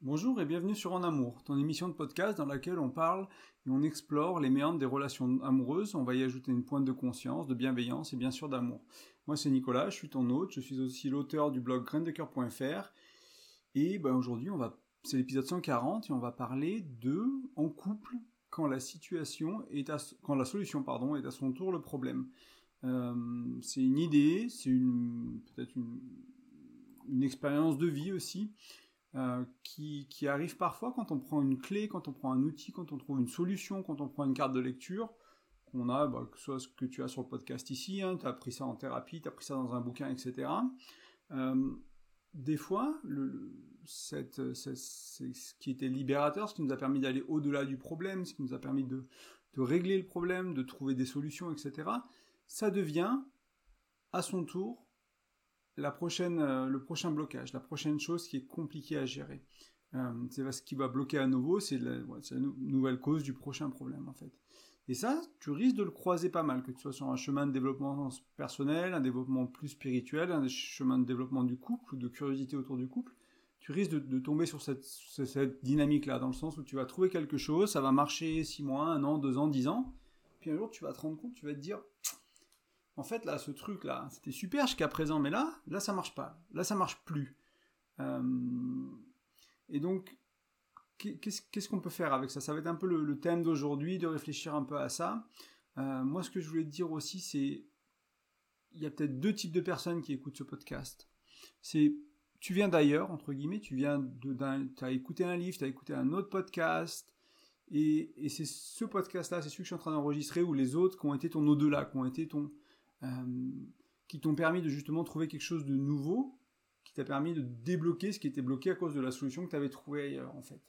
Bonjour et bienvenue sur En Amour, ton émission de podcast dans laquelle on parle et on explore les méandres des relations amoureuses. On va y ajouter une pointe de conscience, de bienveillance et bien sûr d'amour. Moi c'est Nicolas, je suis ton hôte, je suis aussi l'auteur du blog graindecoeur.fr et ben, aujourd'hui on va, c'est l'épisode 140 et on va parler de en couple quand la situation est à, quand la solution pardon est à son tour le problème. Euh, c'est une idée, c'est peut-être une expérience de vie aussi. Euh, qui, arrive parfois quand on prend une clé, quand on prend un outil, quand on trouve une solution, quand on prend une carte de lecture, qu'on a, bah, que ce soit ce que tu as sur le podcast ici, hein, tu as appris ça en thérapie, tu as appris ça dans un bouquin, etc. Euh, des fois, ce qui était libérateur, ce qui nous a permis d'aller au-delà du problème, ce qui nous a permis de régler le problème, de trouver des solutions, etc., ça devient, à son tour, la prochaine, euh, le prochain blocage, la prochaine chose qui est compliquée à gérer. Euh, c'est ce qui va bloquer à nouveau, c'est la, nouvelle cause du prochain problème en fait. Et ça, tu risques de le croiser pas mal, que tu sois sur un chemin de développement personnel, un développement plus spirituel, un chemin de développement du couple ou de curiosité autour du couple. Tu risques de, tomber sur cette, cette dynamique-là, dans le sens où tu vas trouver quelque chose, ça va marcher six mois, un an, deux ans, dix ans, puis un jour tu vas te rendre compte, tu vas te dire, en fait, là, ce truc-là, c'était super jusqu'à présent, mais là, là, ça marche pas. Là, ça marche plus. Euh, et donc, qu'est-ce qu'on peut faire avec ça? Ça va être un peu le, thème d'aujourd'hui, de réfléchir un peu à ça. Euh, moi, ce que je voulais te dire aussi, c'est il y a peut-être deux types de personnes qui écoutent ce podcast. Tu viens d'ailleurs, entre guillemets, tu viens de, as écouté un livre, tu as écouté un autre podcast, et, et c'est ce podcast-là, c'est celui que je suis en train d'enregistrer, ou les autres qui ont été ton au-delà, qui ont été ton, qui t'ont permis de justement trouver quelque chose de nouveau, qui t'a permis de débloquer ce qui était bloqué à cause de la solution que tu avais trouvée ailleurs en fait.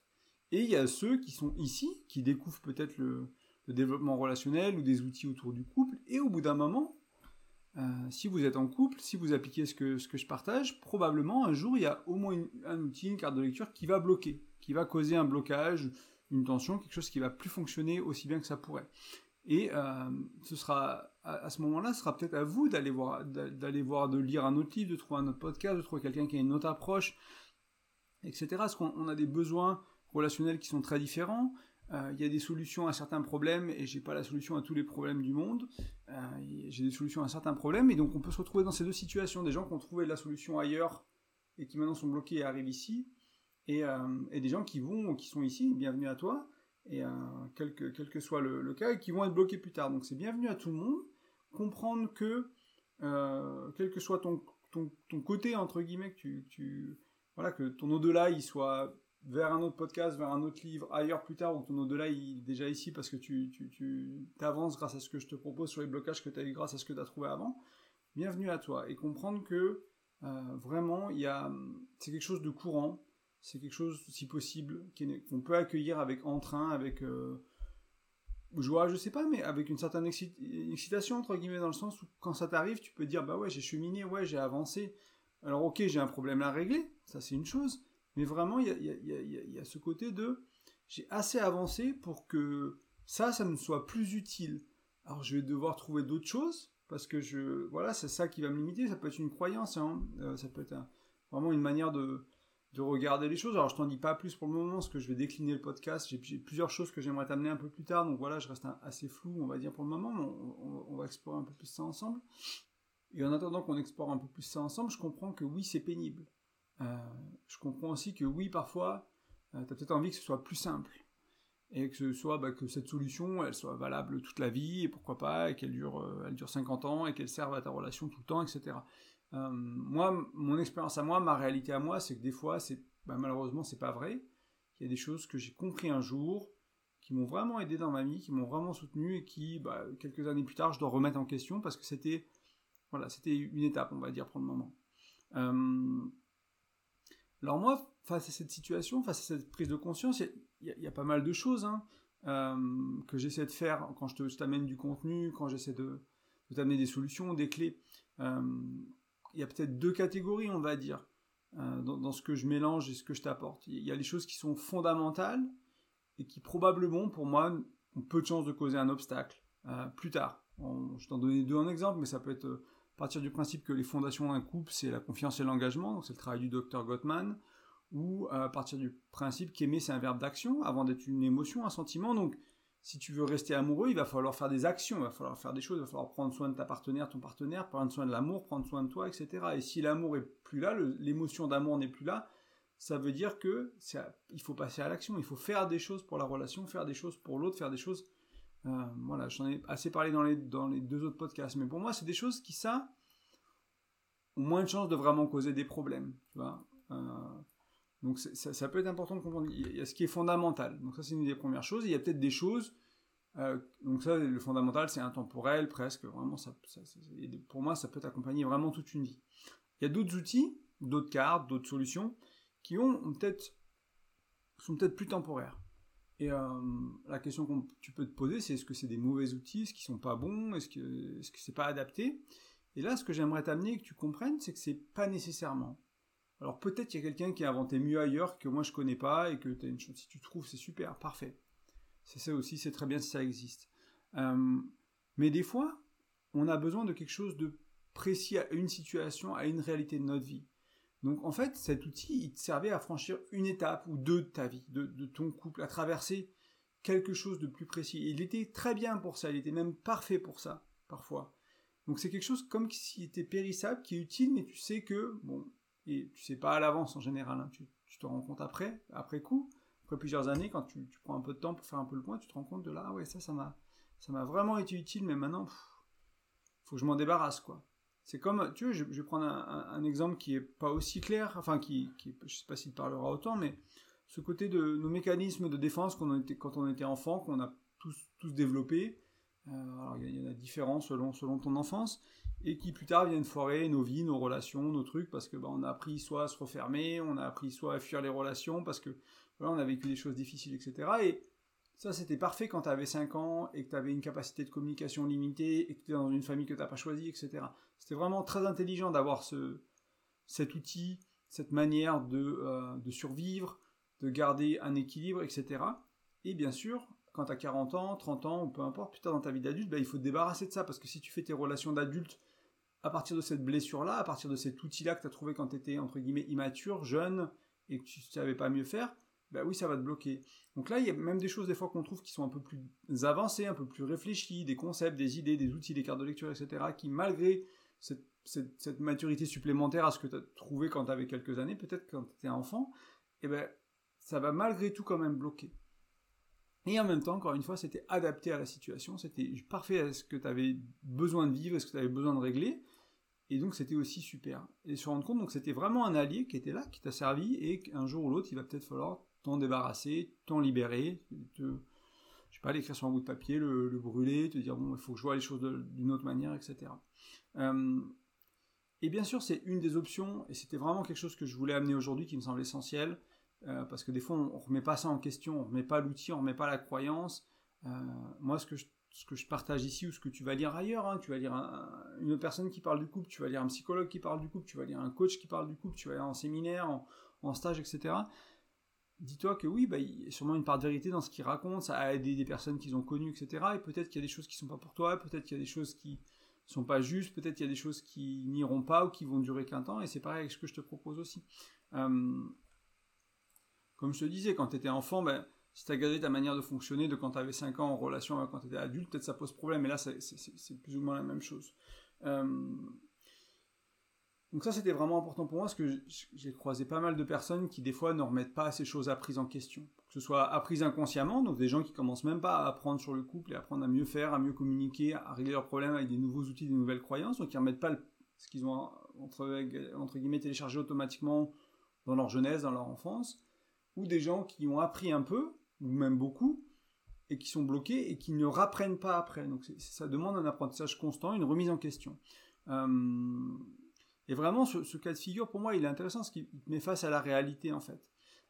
Et il y a ceux qui sont ici, qui découvrent peut-être le, développement relationnel ou des outils autour du couple, et au bout d'un moment, euh, si vous êtes en couple, si vous appliquez ce que, ce que je partage, probablement un jour il y a au moins un outil, une carte de lecture qui va bloquer, qui va causer un blocage, une tension, quelque chose qui va plus fonctionner aussi bien que ça pourrait. Et euh, ce sera à, ce moment-là, ce sera peut-être à vous d'aller voir, d'aller voir, de lire un autre livre, de trouver un autre podcast, de trouver quelqu'un qui a une autre approche, etc. Parce qu'on a des besoins relationnels qui sont très différents. Euh, il y a des solutions à certains problèmes et j'ai pas la solution à tous les problèmes du monde. Euh, j'ai des solutions à certains problèmes et donc on peut se retrouver dans ces deux situations. Des gens qui ont trouvé la solution ailleurs et qui maintenant sont bloqués et arrivent ici, et, et des gens qui vont, qui sont ici. Bienvenue à toi et quel, que, soit le, cas, et qui vont être bloqués plus tard. Donc c'est bienvenu à tout le monde. Comprendre que, euh, quel que soit ton, ton, ton, côté, entre guillemets, que tu, voilà, que ton au-delà, il soit vers un autre podcast, vers un autre livre, ailleurs plus tard, ou ton au-delà, il est déjà ici parce que tu, tu, tu avances grâce à ce que je te propose sur les blocages que tu as eu grâce à ce que tu as trouvé avant. Bienvenue à toi. Et comprendre que, euh, vraiment, c'est quelque chose de courant c'est quelque chose, si possible, qu'on peut accueillir avec entrain, avec euh, joie, je sais pas, mais avec une certaine excitation, entre guillemets, dans le sens où quand ça t'arrive, tu peux dire, bah ouais, j'ai cheminé, ouais, j'ai avancé. Alors ok, j'ai un problème à régler, ça c'est une chose, mais vraiment, il y a, y, a, y a, ce côté de, j'ai assez avancé pour que ça, ça me soit plus utile. Alors je vais devoir trouver d'autres choses, parce que je, voilà, c'est ça qui va me limiter, ça peut être une croyance, hein, euh, ça peut être vraiment une manière de de regarder les choses. Alors je t'en dis pas plus pour le moment, parce que je vais décliner le podcast. J'ai plusieurs choses que j'aimerais t'amener un peu plus tard, donc voilà, je reste assez flou, on va dire pour le moment, mais on, va explorer un peu plus ça ensemble. Et en attendant qu'on explore un peu plus ça ensemble, je comprends que oui, c'est pénible. Euh, je comprends aussi que oui, parfois, euh, tu as peut-être envie que ce soit plus simple. Et que ce soit bah, que cette solution, elle soit valable toute la vie, et pourquoi pas, et qu'elle dure, euh, elle dure 50 ans, et qu'elle serve à ta relation tout le temps, etc. Euh, moi, mon expérience à moi, ma réalité à moi, c'est que des fois, c'est bah, malheureusement, c'est pas vrai. Il y a des choses que j'ai compris un jour, qui m'ont vraiment aidé dans ma vie, qui m'ont vraiment soutenu et qui, bah, quelques années plus tard, je dois remettre en question parce que c'était, voilà, c'était une étape, on va dire, pour le moment. Euh, alors moi, face à cette situation, face à cette prise de conscience, il y, a pas mal de choses hein, euh, que j'essaie de faire quand je t'amène du contenu, quand j'essaie de, t'amener des solutions, des clés il y a peut-être deux catégories, on va dire, euh, dans, ce que je mélange et ce que je t'apporte. Il y a les choses qui sont fondamentales et qui probablement, pour moi, ont peu de chances de causer un obstacle euh, plus tard. je t'en donnais deux en exemple, mais ça peut être euh, partir du principe que les fondations d'un couple, c'est la confiance et l'engagement, donc c'est le travail du docteur Gottman, ou partir du principe qu'aimer c'est un verbe d'action avant d'être une émotion, un sentiment. Donc si tu veux rester amoureux, il va falloir faire des actions, il va falloir faire des choses, il va falloir prendre soin de ta partenaire, ton partenaire, prendre soin de l'amour, prendre soin de toi, etc. Et si l'amour est plus là, l'émotion d'amour n'est plus là, ça veut dire que il faut passer à l'action, il faut faire des choses pour la relation, faire des choses pour l'autre, faire des choses. Euh, voilà, j'en ai assez parlé dans les, deux autres podcasts, mais pour moi, c'est des choses qui, ça, ont moins de chances de vraiment causer des problèmes. Tu vois euh, donc ça, peut être important de comprendre. Il y a ce qui est fondamental. Donc ça, c'est une des premières choses. il y a peut-être des choses. Euh, donc ça, le fondamental, c'est intemporel, presque. Vraiment, ça, pour moi, ça peut t'accompagner vraiment toute une vie. Il y a d'autres outils, d'autres cartes, d'autres solutions qui ont peut-être sont peut-être plus temporaires. Et euh, la question que tu peux te poser, c'est est-ce que c'est des mauvais outils, est-ce qu'ils sont pas bons, est-ce que est-ce que c'est pas adapté? Et là, ce que j'aimerais t'amener que tu comprennes, c'est que c'est pas nécessairement. Alors peut-être qu'il y a quelqu'un qui a inventé mieux ailleurs que moi je connais pas et que as une chose. Si tu trouves, c'est super, parfait. C'est ça aussi, c'est très bien si ça existe. Euh, mais des fois, on a besoin de quelque chose de précis à une situation, à une réalité de notre vie. Donc en fait, cet outil, il te servait à franchir une étape ou deux de ta vie, de, ton couple, à traverser quelque chose de plus précis. il était très bien pour ça, il était même parfait pour ça, parfois. Donc c'est quelque chose comme s'il était périssable, qui est utile, mais tu sais que, bon, et tu sais pas à l'avance en général, hein, tu, te rends compte après, après coup, après plusieurs années, quand tu, prends un peu de temps pour faire un peu le point, tu te rends compte de là, ah ouais, ça, ça m'a, ça m'a vraiment été utile, mais maintenant, il faut que je m'en débarrasse, quoi. C'est comme, tu vois, je, vais prendre un, exemple qui est pas aussi clair, enfin, qui, qui je sais pas s'il parlera autant, mais ce côté de nos mécanismes de défense quand on était enfant, qu'on a tous, tous développés. Euh, alors, il y, en a différents selon, selon ton enfance, et qui plus tard viennent foirer nos vies, nos relations, nos trucs, parce que bah, on a appris soit à se refermer, on a appris soit à fuir les relations, parce que voilà, on a vécu des choses difficiles, etc. Et ça, c'était parfait quand tu avais 5 ans et que tu avais une capacité de communication limitée et que tu dans une famille que tu n'as pas choisie, etc. C'était vraiment très intelligent d'avoir ce, cet outil, cette manière de, euh, de, survivre, de garder un équilibre, etc. Et bien sûr, quand tu as 40 ans, 30 ans, ou peu importe, plus tard dans ta vie d'adulte, bah, il faut te débarrasser de ça, parce que si tu fais tes relations d'adulte à partir de cette blessure-là, à partir de cet outil-là que tu as trouvé quand tu étais, entre guillemets, immature, jeune, et que tu ne savais pas mieux faire, bah oui, ça va te bloquer. Donc là, il y a même des choses des fois qu'on trouve qui sont un peu plus avancées, un peu plus réfléchies, des concepts, des idées, des outils, des cartes de lecture, etc., qui malgré cette, cette, maturité supplémentaire à ce que tu as trouvé quand tu avais quelques années, peut-être quand tu étais enfant, eh ben, ça va malgré tout quand même bloquer. Et en même temps, encore une fois, c'était adapté à la situation, c'était parfait à ce que tu avais besoin de vivre, à ce que tu avais besoin de régler, et donc c'était aussi super. Et se rendre compte, donc c'était vraiment un allié qui était là, qui t'a servi, et qu'un jour ou l'autre, il va peut-être falloir t'en débarrasser, t'en libérer, te, je sais pas, l'écrire sur un bout de papier, le, brûler, te dire bon, il faut que je vois les choses d'une autre manière, etc. Euh, et bien sûr, c'est une des options, et c'était vraiment quelque chose que je voulais amener aujourd'hui, qui me semble essentiel, euh, parce que des fois, on, ne remet pas ça en question, on remet pas l'outil, on remet pas la croyance. Euh, moi, ce que je partage ici ou ce que tu vas lire ailleurs. Hein, tu vas lire une personne qui parle du couple, tu vas lire un psychologue qui parle du couple, tu vas lire un coach qui parle du couple, tu vas aller en séminaire, en, stage, etc dis-toi que oui, bah, il y a sûrement une part de vérité dans ce qu'il raconte, ça a aidé des personnes qu'ils ont connues, etc. Et peut-être qu'il y a des choses qui sont pas pour toi, peut-être qu'il y a des choses qui sont pas justes, peut-être qu'il y a des choses qui n'iront pas ou qui vont durer qu'un temps, et c'est pareil avec ce que je te propose aussi. Euh, comme je te disais, quand tu étais enfant, ben, si tu as gardé ta manière de fonctionner de quand tu avais 5 ans en relation avec quand tu étais adulte, peut-être ça pose problème, mais là c'est plus ou moins la même chose. Euh, donc ça, c'était vraiment important pour moi, parce que j'ai croisé pas mal de personnes qui, des fois, ne remettent pas ces choses apprises en question. Que ce soit apprises inconsciemment, donc des gens qui commencent même pas à apprendre sur le couple et à apprendre à mieux faire, à mieux communiquer, à régler leurs problèmes avec des nouveaux outils, des nouvelles croyances, donc ils remettent pas ce qu'ils ont, entre guillemets, téléchargé automatiquement dans leur jeunesse, dans leur enfance, ou des gens qui ont appris un peu, ou même beaucoup, et qui sont bloqués et qui ne rapprennent pas après. Donc ça demande un apprentissage constant, une remise en question. Euh, et vraiment, ce, cas de figure, pour moi, il est intéressant parce qu'il met face à la réalité, en fait.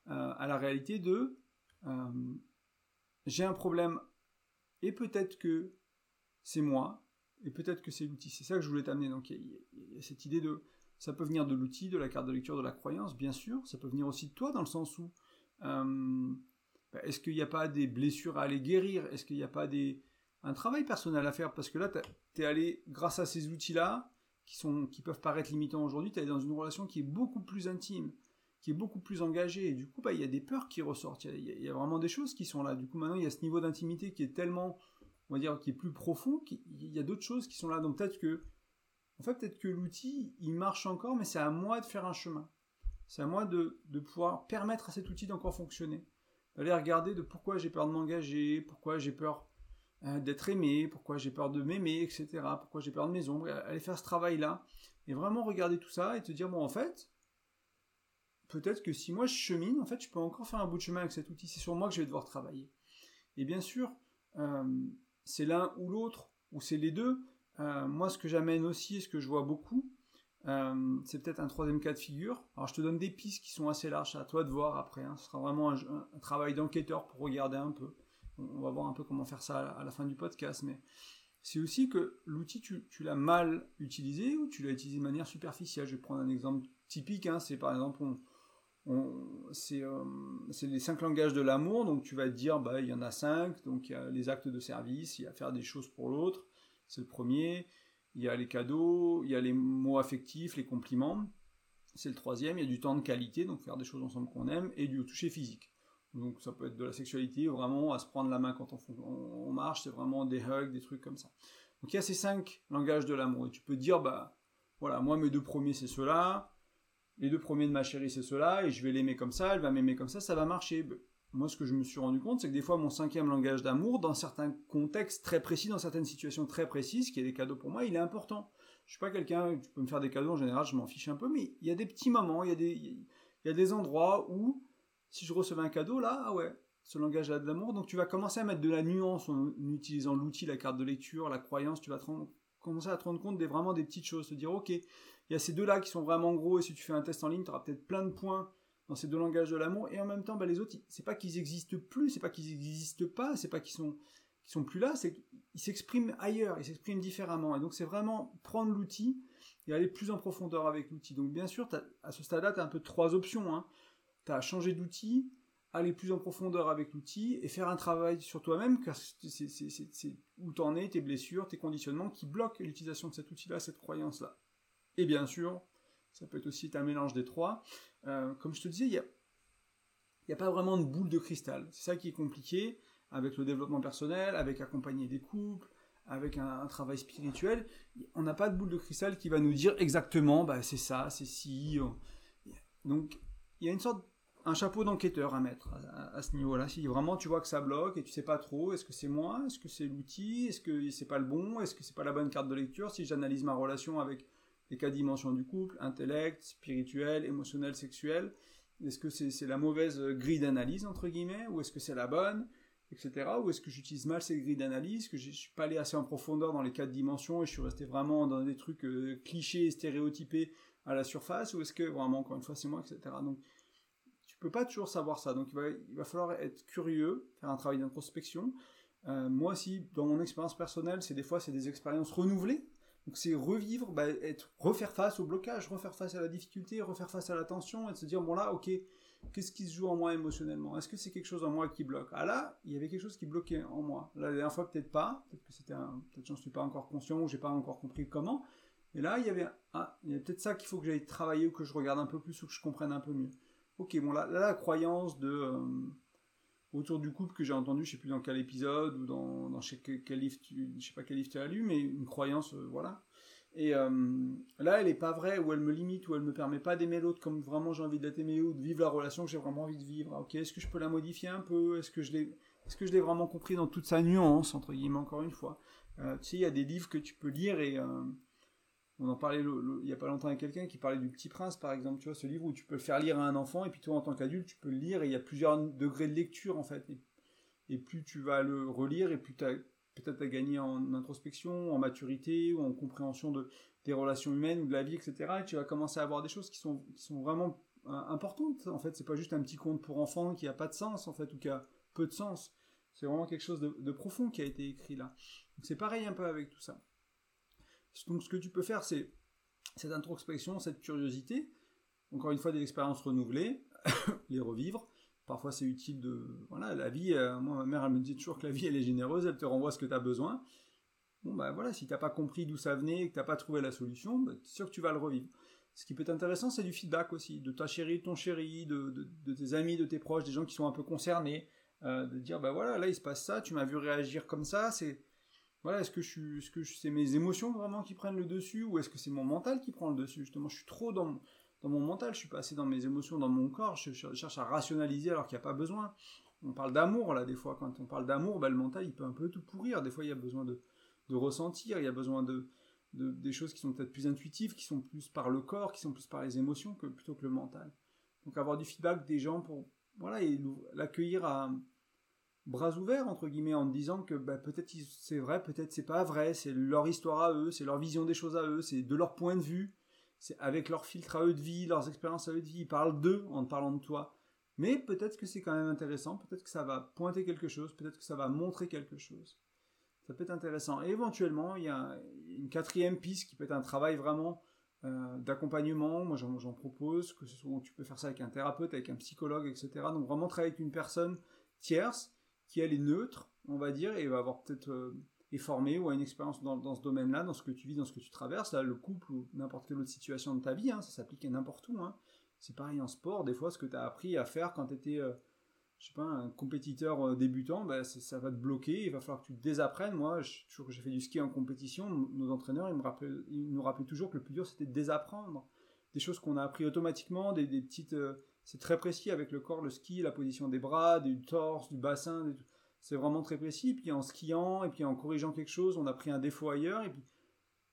Euh, à la réalité de euh, j'ai un problème et peut-être que c'est moi et peut-être que c'est l'outil. C'est ça que je voulais t'amener. Donc, il y, a cette idée de ça peut venir de l'outil, de la carte de lecture, de la croyance, bien sûr. Ça peut venir aussi de toi, dans le sens où euh, bah, est-ce qu'il n'y a pas des blessures à aller guérir? Est-ce qu'il n'y a pas des, un travail personnel à faire? Parce que là, tu es allé, grâce à ces outils-là, qui, sont, qui peuvent paraître limitants aujourd'hui, tu es dans une relation qui est beaucoup plus intime. qui est beaucoup plus engagé. Et du coup, bah, il y a des peurs qui ressortent. Il y, a, vraiment des choses qui sont là. Du coup, maintenant, il y a ce niveau d'intimité qui est tellement, on va dire, qui est plus profond. Il y a d'autres choses qui sont là. Donc peut-être que, en fait, peut-être que l'outil, il marche encore, mais c'est à moi de faire un chemin. C'est à moi de, pouvoir permettre à cet outil d'encore fonctionner. D'aller regarder de pourquoi j'ai peur de m'engager, pourquoi j'ai peur euh, d'être aimé, pourquoi j'ai peur de m'aimer, etc. Pourquoi j'ai peur de mes ombres. Aller faire ce travail-là. Et vraiment regarder tout ça et te dire, bon, en fait, peut-être que si moi je chemine, en fait, je peux encore faire un bout de chemin avec cet outil. C'est sur moi que je vais devoir travailler. Et bien sûr, euh, c'est l'un ou l'autre, ou c'est les deux. Euh, moi, ce que j'amène aussi, et ce que je vois beaucoup, euh, c'est peut-être un troisième cas de figure. Alors, je te donne des pistes qui sont assez larges, à toi de voir après. Hein. Ce sera vraiment un, travail d'enquêteur pour regarder un peu. On, va voir un peu comment faire ça à la, fin du podcast, mais c'est aussi que l'outil, tu, l'as mal utilisé ou tu l'as utilisé de manière superficielle? Je vais prendre un exemple typique. Hein. c'est par exemple, on, euh, c'est les cinq langages de l'amour, donc tu vas te dire, bah, il y en a cinq, donc il y a les actes de service, il y a faire des choses pour l'autre, c'est le premier, il y a les cadeaux, il y a les mots affectifs, les compliments, c'est le troisième, il y a du temps de qualité, donc faire des choses ensemble qu'on aime, et du toucher physique. Donc ça peut être de la sexualité, vraiment à se prendre la main quand on, marche, c'est vraiment des hugs, des trucs comme ça. Donc il y a ces cinq langages de l'amour, et tu peux dire, bah voilà, moi mes deux premiers c'est ceux-là, les deux premiers de ma chérie, c'est cela, et je vais l'aimer comme ça, elle va m'aimer comme ça, ça va marcher. Moi, ce que je me suis rendu compte, c'est que des fois, mon cinquième langage d'amour, dans certains contextes très précis, dans certaines situations très précises, qui est des cadeaux pour moi, il est important. Je suis pas quelqu'un, tu peux me faire des cadeaux, en général, je m'en fiche un peu, mais il y a des petits moments, il y a des, il y a des endroits où, si je recevais un cadeau, là, ah ouais, ce langage-là de l'amour, donc tu vas commencer à mettre de la nuance en utilisant l'outil, la carte de lecture, la croyance, tu vas commencer à te rendre compte des, vraiment des petites choses, te dire, ok, il y a ces deux-là qui sont vraiment gros, et si tu fais un test en ligne, tu auras peut-être plein de points dans ces deux langages de l'amour, et en même temps, bah, les autres, c'est pas qu'ils existent plus, c'est pas qu'ils existent pas, c'est pas qu'ils sont, sont plus là, c'est qu'ils s'expriment ailleurs, ils s'expriment différemment. Et donc, c'est vraiment prendre l'outil et aller plus en profondeur avec l'outil. Donc, bien sûr, à ce stade-là, tu as un peu trois options. Hein. Tu as changé d'outil, aller plus en profondeur avec l'outil et faire un travail sur toi-même, car c'est où t'en es, tes blessures, tes conditionnements qui bloquent l'utilisation de cet outil-là, cette croyance-là. Et bien sûr, ça peut être aussi un mélange des trois. Euh, comme je te disais, il n'y a, a pas vraiment de boule de cristal. C'est ça qui est compliqué avec le développement personnel, avec accompagner des couples, avec un, travail spirituel. On n'a pas de boule de cristal qui va nous dire exactement, bah, c'est ça, c'est si. Donc, il y a une sorte un chapeau d'enquêteur à mettre à, ce niveau-là. Si vraiment tu vois que ça bloque et tu sais pas trop, est-ce que c'est moi, est-ce que c'est l'outil, est-ce que c'est pas le bon, est-ce que c'est pas la bonne carte de lecture, si j'analyse ma relation avec les quatre dimensions du couple, intellect, spirituel, émotionnel, sexuel. Est-ce que c'est la mauvaise grille d'analyse, entre guillemets, ou est-ce que c'est la bonne, etc. Ou est-ce que j'utilise mal ces grilles d'analyse, que je suis pas allé assez en profondeur dans les quatre dimensions et je suis resté vraiment dans des trucs euh, clichés, stéréotypés à la surface, ou est-ce que vraiment, encore une fois, c'est moi, etc. Donc, tu peux pas toujours savoir ça. Donc, il va, il va falloir être curieux, faire un travail d'introspection. Euh, moi aussi, dans mon expérience personnelle, c'est des fois, c'est des expériences renouvelées. Donc c'est revivre, bah, être, refaire face au blocage, refaire face à la difficulté, refaire face à la tension, et de se dire, bon là, ok, qu'est-ce qui se joue en moi émotionnellement? Est-ce que c'est quelque chose en moi qui bloque? Ah là, il y avait quelque chose qui bloquait en moi. La dernière fois, peut-être pas, peut-être que c'était peut-être j'en suis pas encore conscient, ou j'ai pas encore compris comment, et là, il y avait, ah, il y a peut-être ça qu'il faut que j'aille travailler, ou que je regarde un peu plus, ou que je comprenne un peu mieux. Ok, bon là, là la croyance de... Euh, autour du couple que j'ai entendu, je sais plus dans quel épisode ou dans, quel livre tu, je sais pas quel livre tu as lu, mais une croyance, euh, voilà. Et euh, là, elle est pas vraie, ou elle me limite, ou elle me permet pas d'aimer l'autre comme vraiment j'ai envie d'être aimé, ou de vivre la relation que j'ai vraiment envie de vivre. Ok, est-ce que je peux la modifier un peu? Est-ce que je l'ai, est-ce que je l'ai vraiment compris dans toute sa nuance entre guillemets encore une fois? Euh, Tu sais, il y a des livres que tu peux lire et on en parlait il y a pas longtemps avec quelqu'un qui parlait du Petit Prince, par exemple, tu vois, ce livre où tu peux le faire lire à un enfant, et puis toi, en tant qu'adulte, tu peux le lire, et il y a plusieurs degrés de lecture, en fait. Et, plus tu vas le relire, et plus tu peut-être à gagner en introspection, en maturité, ou en compréhension de, des relations humaines, ou de la vie, etc. Et tu vas commencer à avoir des choses qui sont, qui sont vraiment euh, importantes. En fait, c'est pas juste un petit conte pour enfants qui a pas de sens, en fait, ou qui a peu de sens. C'est vraiment quelque chose de, profond qui a été écrit là. C'est pareil un peu avec tout ça. Donc ce que tu peux faire, c'est cette introspection, cette curiosité, encore une fois des expériences renouvelées, les revivre. Parfois c'est utile de... Voilà, la vie, euh, moi ma mère elle me dit toujours que la vie elle est généreuse, elle te renvoie ce que tu as besoin. Bon bah voilà, si t'as pas compris d'où ça venait et que t'as pas trouvé la solution, bah, c'est sûr que tu vas le revivre. ce qui peut être intéressant, c'est du feedback aussi, de ta chérie, de ton chéri, de, tes amis, de tes proches, des gens qui sont un peu concernés, euh, de dire, bah voilà, là il se passe ça, tu m'as vu réagir comme ça, c'est... Voilà, est-ce que je suis, est-ce que c'est mes émotions vraiment qui prennent le dessus, ou est-ce que c'est mon mental qui prend le dessus? Justement, je suis trop dans, dans mon mental, je suis pas assez dans mes émotions, dans mon corps, je, cherche à rationaliser alors qu'il n'y a pas besoin. On parle d'amour là, des fois, quand on parle d'amour, bah, le mental il peut un peu tout pourrir, des fois il y a besoin de, de ressentir, il y a besoin de, des choses qui sont peut-être plus intuitives, qui sont plus par le corps, qui sont plus par les émotions que plutôt que le mental. Donc avoir du feedback des gens pour voilà et l'accueillir à bras ouverts entre guillemets en disant que bah, peut-être c'est vrai, peut-être c'est pas vrai, c'est leur histoire à eux, c'est leur vision des choses à eux, c'est de leur point de vue, c'est avec leur filtre à eux de vie, leurs expériences à eux de vie, ils parlent d'eux en parlant de toi. Mais peut-être que c'est quand même intéressant, peut-être que ça va pointer quelque chose, peut-être que ça va montrer quelque chose ça peut être intéressant. Et éventuellement, il y a une quatrième piste qui peut être un travail vraiment euh, d'accompagnement. Moi, j'en propose, que ce soit, tu peux faire ça avec un thérapeute, avec un psychologue, etc. Donc vraiment travailler avec une personne tierce qui elle est neutre, on va dire, et va avoir peut-être euh, est ou a une expérience dans, ce domaine-là, dans ce que tu vis, dans ce que tu traverses. Là, le couple ou n'importe quelle autre situation de ta vie, hein, ça s'applique à n'importe où. Hein. C'est pareil en sport, des fois, ce que tu as appris à faire quand tu étais euh, je sais pas, un compétiteur euh, débutant, bah, ça va te bloquer, il va falloir que tu te désapprennes. Moi, toujours que j'ai fait du ski en compétition, nos entraîneurs, ils, me rappelaient toujours que le plus dur, c'était de désapprendre. Des choses qu'on a appris automatiquement, des, petites... Euh, c'est très précis avec le corps, le ski, la position des bras, du torse, du bassin, c'est vraiment très précis. Puis en skiant, et puis en corrigeant quelque chose, on a pris un défaut ailleurs, et puis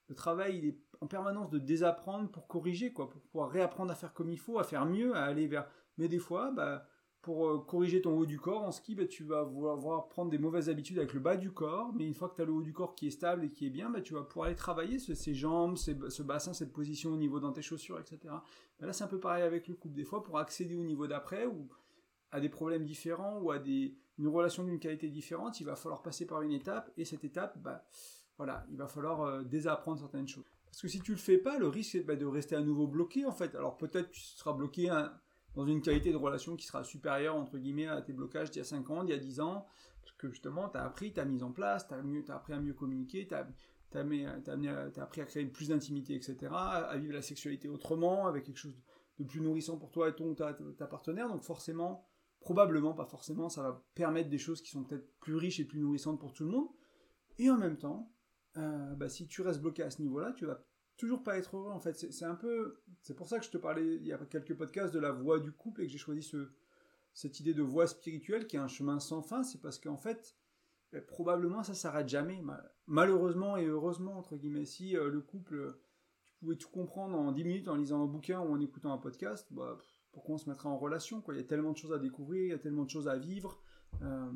le travail, il est en permanence de désapprendre pour corriger, quoi, pour pouvoir réapprendre à faire comme il faut, à faire mieux, à aller vers... Mais des fois, bah pour euh, corriger ton haut du corps en ski, bah, tu vas voir prendre des mauvaises habitudes avec le bas du corps, mais une fois que tu as le haut du corps qui est stable et qui est bien, bah, tu vas pouvoir aller travailler ce, jambes, ce bassin, cette position au niveau dans tes chaussures, etc. Bah, là, c'est un peu pareil avec le couple. Des fois, pour accéder au niveau d'après, ou à des problèmes différents, ou à des, une relation d'une qualité différente, il va falloir passer par une étape, et cette étape, bah, voilà, il va falloir euh, désapprendre certaines choses. Parce que si tu le fais pas, le risque c'est de rester à nouveau bloqué en fait. Alors peut-être tu seras bloqué un, dans une qualité de relation qui sera supérieure, entre guillemets, à tes blocages d'il y a 5 ans, d'il y a 10 ans, parce que justement, tu as appris, tu as mis en place, tu as, appris à mieux communiquer, tu as, appris à créer plus d'intimité, etc., à vivre la sexualité autrement, avec quelque chose de plus nourrissant pour toi et ton ta, ta partenaire, donc forcément, probablement, pas forcément, ça va permettre des choses qui sont peut-être plus riches et plus nourrissantes pour tout le monde, et en même temps, euh, bah, si tu restes bloqué à ce niveau-là, tu vas toujours pas être heureux en fait. C'est un peu, c'est pour ça que je te parlais il y a quelques podcasts de la voie du couple et que j'ai choisi ce, cette idée de voie spirituelle qui est un chemin sans fin. C'est parce qu'en fait, eh, probablement ça s'arrête jamais. Malheureusement et heureusement entre guillemets, si euh, le couple, tu pouvais tout comprendre en 10 minutes en lisant un bouquin ou en écoutant un podcast, bah, pourquoi on se mettrait en relation Il y a tellement de choses à découvrir, il y a tellement de choses à vivre. Euh,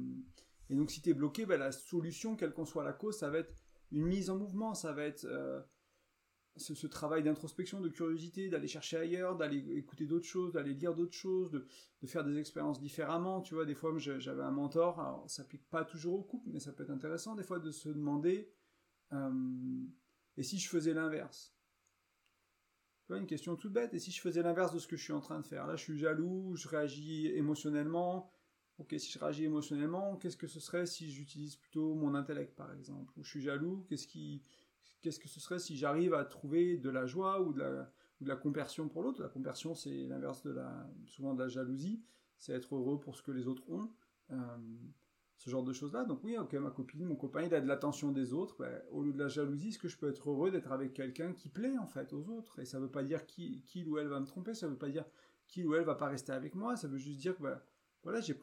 et donc si tu es bloqué, bah, la solution, quelle qu'en soit la cause, ça va être une mise en mouvement, ça va être euh, ce, travail d'introspection, de curiosité, d'aller chercher ailleurs, d'aller écouter d'autres choses, d'aller lire d'autres choses, de, faire des expériences différemment. Tu vois, des fois, j'avais un mentor, alors ça s'applique pas toujours au couple, mais ça peut être intéressant des fois de se demander euh, et si je faisais l'inverse? Tu vois, une question toute bête, et si je faisais l'inverse de ce que je suis en train de faire? Là, je suis jaloux, je réagis émotionnellement. Ok, si je réagis émotionnellement, qu'est-ce que ce serait si j'utilise plutôt mon intellect, par exemple? Ou je suis jaloux, qu'est-ce qui qu'est-ce que ce serait si j'arrive à trouver de la joie ou de la, la compersion pour l'autre? La compersion, c'est l'inverse de souvent de la jalousie, c'est être heureux pour ce que les autres ont. Euh, ce genre de choses-là. Donc oui, ok, ma copine, mon copain, il a de l'attention des autres. Ben, au lieu de la jalousie, est-ce que je peux être heureux d'être avec quelqu'un qui plaît en fait aux autres? Et ça ne veut pas dire qu'il qui ou elle va me tromper, ça ne veut pas dire qu'il ou elle va pas rester avec moi. Ça veut juste dire que ben, voilà, je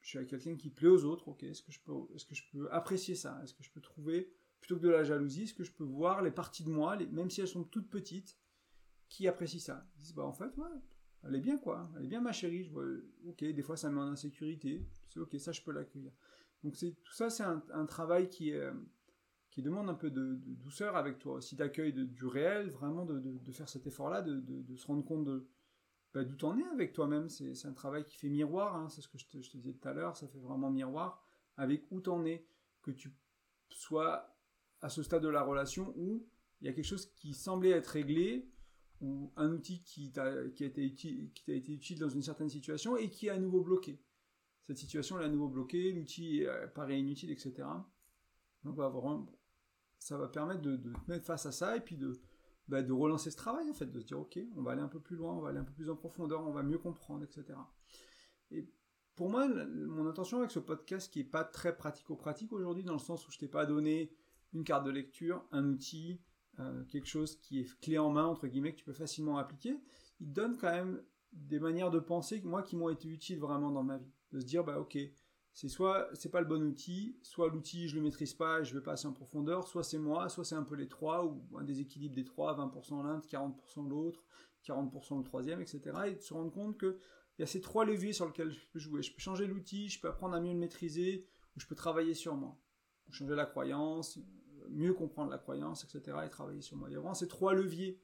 suis avec quelqu'un qui plaît aux autres. Ok, est-ce que je peux, est-ce que je peux apprécier ça? Est-ce que je peux trouver plutôt que de la jalousie, est-ce que je peux voir les parties de moi, même si elles sont toutes petites, qui apprécient ça. Ils disent, bah en fait, elle est bien quoi, elle est bien ma chérie, je vois, ok, des fois ça me met en insécurité, c'est ok, ça je peux l'accueillir. Donc c'est tout ça, c'est un, travail qui, qui demande un peu de, douceur avec toi, aussi d'accueil du réel, vraiment de, faire cet effort-là, de, se rendre compte de bah, d'où t'en es avec toi-même. C'est un travail qui fait miroir, hein, c'est ce que je te, je te disais tout à l'heure, ça fait vraiment miroir avec où t'en es, que tu sois à ce stade de la relation où il y a quelque chose qui semblait être réglé, ou un outil qui t'a été, utile, qui été utile dans une certaine situation et qui est à nouveau bloqué. Cette situation est à nouveau bloquée, l'outil paraît inutile, etc. Donc ça va permettre de, te mettre face à ça et puis de, bah, de relancer ce travail, en fait, de se dire, ok, on va aller un peu plus loin, on va aller un peu plus en profondeur, on va mieux comprendre, etc. Et pour moi, mon intention avec ce podcast qui est pas très pratico-pratique aujourd'hui, dans le sens où je t'ai pas donné une carte de lecture, un outil, euh, quelque chose qui est clé en main, entre guillemets, que tu peux facilement appliquer, il donne quand même des manières de penser, moi, qui m'ont été utiles vraiment dans ma vie. De se dire, bah ok, c'est soit c'est pas le bon outil, soit l'outil je le maîtrise pas et je vais pas assez en profondeur, soit c'est moi, soit c'est un peu les trois, ou un déséquilibre des trois, 20% l'un, 40% l'autre, 40% le troisième, etc. Et de se rendre compte que il y a ces trois leviers sur lesquels je peux jouer. Je peux changer l'outil, je peux apprendre à mieux le maîtriser, ou je peux travailler sur moi. Changer la croyance, mieux comprendre la croyance, etc. et travailler sur moi. Il y a vraiment ces trois leviers.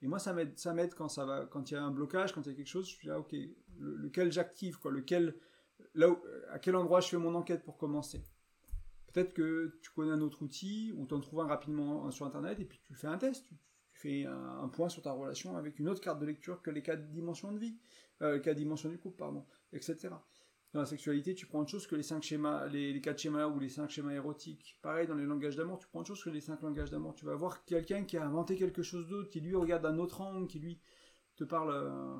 Et moi, ça m'aide, ça m'aide quand ça va, quand il y a un blocage, quand il y a quelque chose, je suis là, ok, lequel j'active, quoi, lequel, là à quel endroit je fais mon enquête pour commencer? Peut-être que tu connais un autre outil, ou tu en trouves un rapidement sur Internet, et puis tu fais un test, tu, fais un, point sur ta relation avec une autre carte de lecture que les quatre dimensions de vie, euh, les quatre dimensions du couple, pardon, etc. Dans la sexualité, tu prends autre chose que les cinq schémas, les, quatre schémas ou les cinq schémas érotiques. Pareil, dans les langages d'amour, tu prends autre chose que les cinq langages d'amour. Tu vas voir quelqu'un qui a inventé quelque chose d'autre, qui lui regarde d'un autre angle, qui lui te parle euh,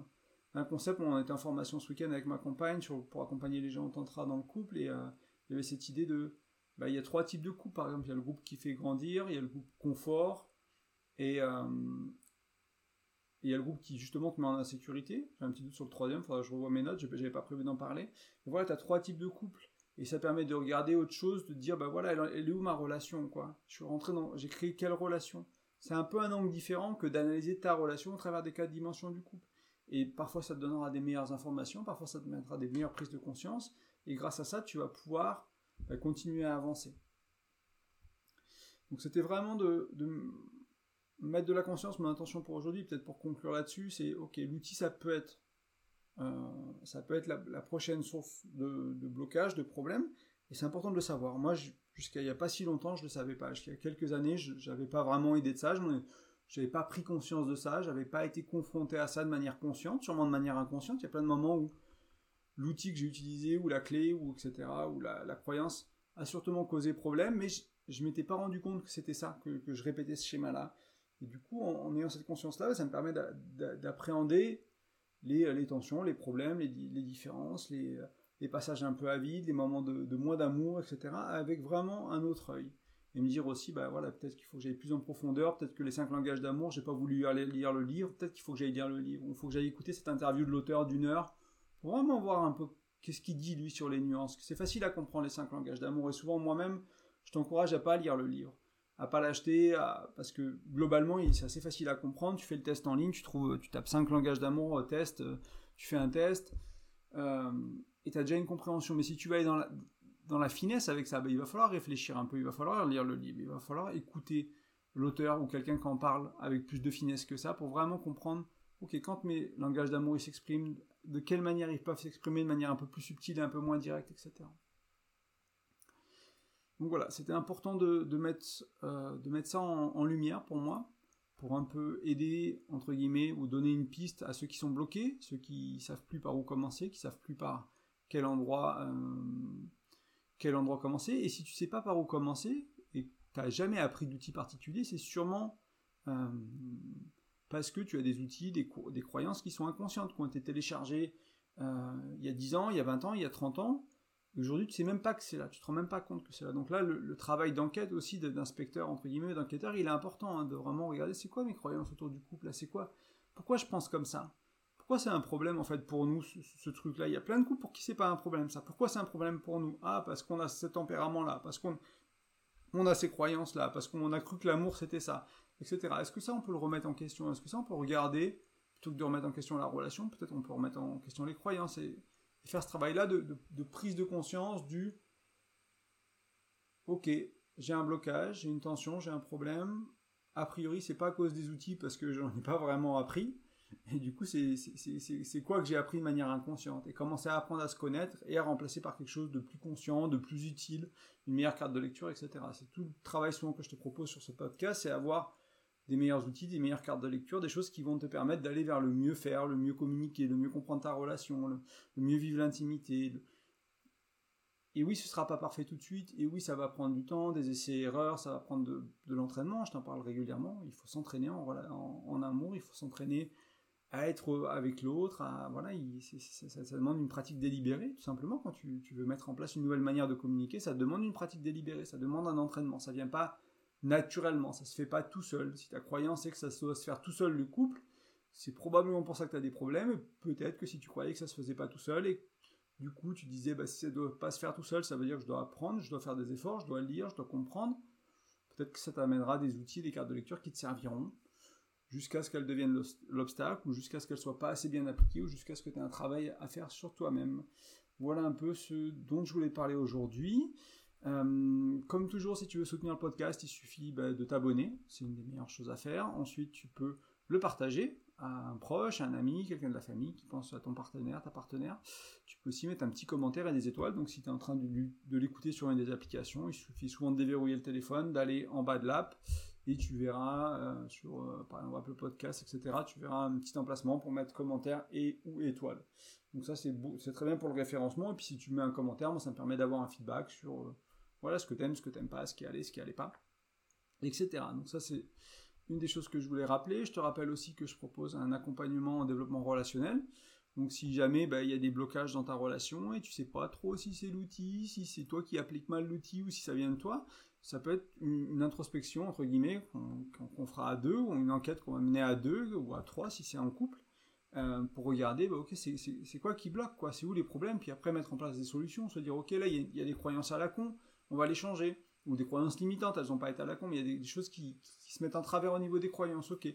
d'un concept. On était en formation ce week-end avec ma compagne pour accompagner les gens en tantra dans le couple et euh, il y avait cette idée de, bah, il y a trois types de couples. Par exemple, il y a le groupe qui fait grandir, il y a le groupe confort et, euh, il y a le groupe qui justement te met en insécurité. J'ai un petit doute sur le troisième, faudra que je revoie mes notes, j'avais pas prévu d'en parler. Mais voilà, tu as trois types de couples. Et ça permet de regarder autre chose, de dire, bah voilà, elle, est où ma relation, quoi? Je suis rentré dans, j'ai créé quelle relation? C'est un peu un angle différent que d'analyser ta relation au travers des quatre dimensions du couple. Et parfois, ça te donnera des meilleures informations, parfois, ça te mettra des meilleures prises de conscience. Et grâce à ça, tu vas pouvoir bah, continuer à avancer. Donc, c'était vraiment de mettre de la conscience, mon intention pour aujourd'hui, peut-être pour conclure là-dessus, c'est ok, l'outil ça peut être euh, ça peut être la, prochaine source de, blocage, de problème, et c'est important de le savoir. Moi, jusqu'à il n'y a pas si longtemps, je ne le savais pas. Jusqu'à quelques années, je n'avais pas vraiment idée de ça, je n'avais pas pris conscience de ça, j'avais pas été confronté à ça de manière consciente, sûrement de manière inconsciente. Il y a plein de moments où l'outil que j'ai utilisé, ou la clé, ou etc., ou la, croyance a sûrement causé problème, mais je, ne m'étais pas rendu compte que c'était ça, que, que je répétais ce schéma-là. Et du coup, en, ayant cette conscience-là, ça me permet d'appréhender les, tensions, les problèmes, les, différences, les, passages un peu avides, les moments de, moins d'amour, etc., avec vraiment un autre œil. Et me dire aussi, bah voilà, peut-être qu'il faut que j'aille plus en profondeur, peut-être que les cinq langages d'amour, j'ai pas voulu aller lire le livre, peut-être qu'il faut que j'aille lire le livre, ou il faut que j'aille écouter cette interview de l'auteur d'une heure, pour vraiment voir un peu qu'est-ce qu'il dit lui sur les nuances. C'est facile à comprendre les cinq langages d'amour, et souvent moi-même, je t'encourage à pas lire le livre à pas l'acheter parce que globalement c'est assez facile à comprendre. Tu fais le test en ligne tu trouves tu tapes 5 langages d'amour test euh, tu fais un test euh, et tu as déjà une compréhension. Mais si tu vas aller dans la, finesse avec ça ben, il va falloir réfléchir un peu il va falloir lire le livre il va falloir écouter l'auteur ou quelqu'un qui en parle avec plus de finesse que ça pour vraiment comprendre ok quand mes langages d'amour s'expriment de quelle manière ils peuvent s'exprimer de manière un peu plus subtile et un peu moins directe etc donc voilà, c'était important de, mettre, euh, de ça en, lumière pour moi, pour un peu aider, entre guillemets, ou donner une piste à ceux qui sont bloqués, ceux qui savent plus par où commencer, qui savent plus par quel endroit, euh, quel endroit commencer. Et si tu sais pas par où commencer, et que tu n'as jamais appris d'outils particuliers, c'est sûrement euh, parce que tu as des outils, des, des, croyances qui sont inconscientes, qui ont été téléchargées il y a 10 ans, il y a 20 ans, il y a 30 ans, Aujourd'hui, tu sais même pas que c'est là, tu te rends même pas compte que c'est là. Donc là, le, travail d'enquête aussi d'inspecteur entre guillemets, d'enquêteur, il est important hein, de vraiment regarder c'est quoi mes croyances autour du couple, là, c'est quoi, pourquoi je pense comme ça, pourquoi c'est un problème en fait pour nous ce, truc-là? Il y a plein de couples pour qui c'est pas un problème ça. Pourquoi c'est un problème pour nous? Ah parce qu'on a ce tempérament-là, parce qu'on on a ces croyances-là, parce qu'on a cru que l'amour c'était ça, etc. Est-ce que ça on peut le remettre en question? Est-ce que ça on peut regarder? Plutôt que de remettre en question la relation Peut-être on peut remettre en question les croyances et faire ce travail-là de, prise de conscience du ok, j'ai un blocage, j'ai une tension, j'ai un problème. A priori, c'est pas à cause des outils parce que j'en ai pas vraiment appris. Et du coup, c'est quoi que j'ai appris de manière inconsciente Et commencer à apprendre à se connaître et à remplacer par quelque chose de plus conscient, de plus utile, une meilleure carte de lecture, etc. C'est tout le travail souvent que je te propose sur ce podcast, c'est avoir des meilleurs outils, des meilleures cartes de lecture, des choses qui vont te permettre d'aller vers le mieux faire, le mieux communiquer, le mieux comprendre ta relation, le, mieux vivre l'intimité, et oui, ce sera pas parfait tout de suite, et oui, ça va prendre du temps, des essais-erreurs, ça va prendre de, l'entraînement, je t'en parle régulièrement, il faut s'entraîner en, amour, il faut s'entraîner à être avec l'autre, voilà, ça, demande une pratique délibérée, tout simplement, quand tu, veux mettre en place une nouvelle manière de communiquer, ça demande une pratique délibérée, ça demande un entraînement, ça vient pas naturellement, ça se fait pas tout seul. Si ta croyance est que ça doit se faire tout seul le couple, c'est probablement pour ça que tu as des problèmes, peut-être que si tu croyais que ça se faisait pas tout seul et du coup, tu disais, bah, si ça doit pas se faire tout seul, ça veut dire que je dois apprendre, je dois faire des efforts, je dois lire, je dois comprendre. Peut-être que ça t'amènera des outils, des cartes de lecture qui te serviront jusqu'à ce qu'elles deviennent l'obstacle, ou jusqu'à ce qu'elles soient pas assez bien appliquées, ou jusqu'à ce que tu aies un travail à faire sur toi-même. Voilà un peu ce dont je voulais parler aujourd'hui. Euh, comme toujours, si tu veux soutenir le podcast, il suffit bah, de t'abonner, c'est une des meilleures choses à faire. Ensuite, tu peux le partager à un proche, à un ami, quelqu'un de la famille qui pense à ton partenaire, ta partenaire. Tu peux aussi mettre un petit commentaire et des étoiles. Donc si tu es en train de, l'écouter sur une des applications, il suffit souvent de déverrouiller le téléphone, d'aller en bas de l'app et tu verras euh, sur euh, par exemple Apple Podcast, etc. Tu verras un petit emplacement pour mettre commentaire et ou étoile. Donc ça c'est très bien pour le référencement. Et puis si tu mets un commentaire, moi ça me permet d'avoir un feedback sur voilà ce que t'aimes, ce que t'aimes pas, ce qui allait, ce qui allait pas, etc. Donc ça c'est une des choses que je voulais rappeler. Je te rappelle aussi que je propose un accompagnement en développement relationnel. Donc si jamais bah, il y a des blocages dans ta relation et tu sais pas trop si c'est l'outil, si c'est toi qui appliques mal l'outil ou si ça vient de toi, ça peut être une, introspection entre guillemets qu'on fera à deux ou une enquête qu'on va mener à deux ou à trois si c'est en couple euh, pour regarder bah, ok c'est quoi qui bloque quoi, c'est où les problèmes? Puis après mettre en place des solutions, se dire ok là il y, y, a des croyances à la con, on va les changer ou des croyances limitantes, elles n'ont pas été à la con, mais il y a des, choses qui, se mettent en travers au niveau des croyances, ok.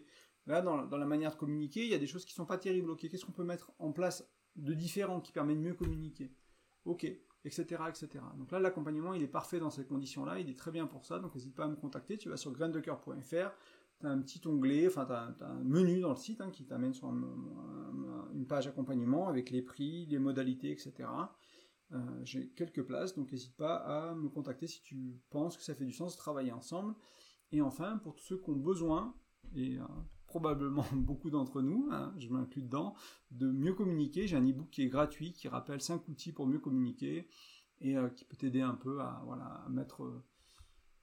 Là, dans, la manière de communiquer, il y a des choses qui sont pas terribles, ok. Qu'est-ce qu'on peut mettre en place de différent qui permet de mieux communiquer Ok, etc., etc. Donc là, l'accompagnement, il est parfait dans ces conditions-là, il est très bien pour ça, donc n'hésite pas à me contacter, tu vas sur graindecoeur.fr, tu as un petit onglet, enfin, tu as, un menu dans le site hein, qui t'amène sur une page accompagnement avec les prix, les modalités, etc. Euh, j'ai quelques places, donc n'hésite pas à me contacter si tu penses que ça fait du sens de travailler ensemble. Et enfin, pour tous ceux qui ont besoin, et euh, probablement beaucoup d'entre nous, hein, je m'inclus dedans, de mieux communiquer, j'ai un e-book qui est gratuit, qui rappelle 5 outils pour mieux communiquer, et euh, qui peut t'aider un peu à, voilà, mettre...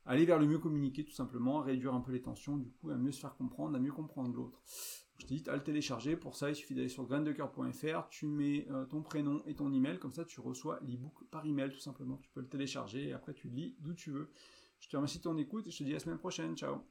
aller vers le mieux communiquer tout simplement, à réduire un peu les tensions, du coup à mieux se faire comprendre, à mieux comprendre l'autre. Je t'invite à le télécharger. Pour ça, il suffit d'aller sur graindecoeur.fr, tu mets euh, ton prénom et ton email, comme ça tu reçois l'ebook par email tout simplement. Tu peux le télécharger et après tu lis d'où tu veux. Je te remercie de ton écoute et je te dis à la semaine prochaine. Ciao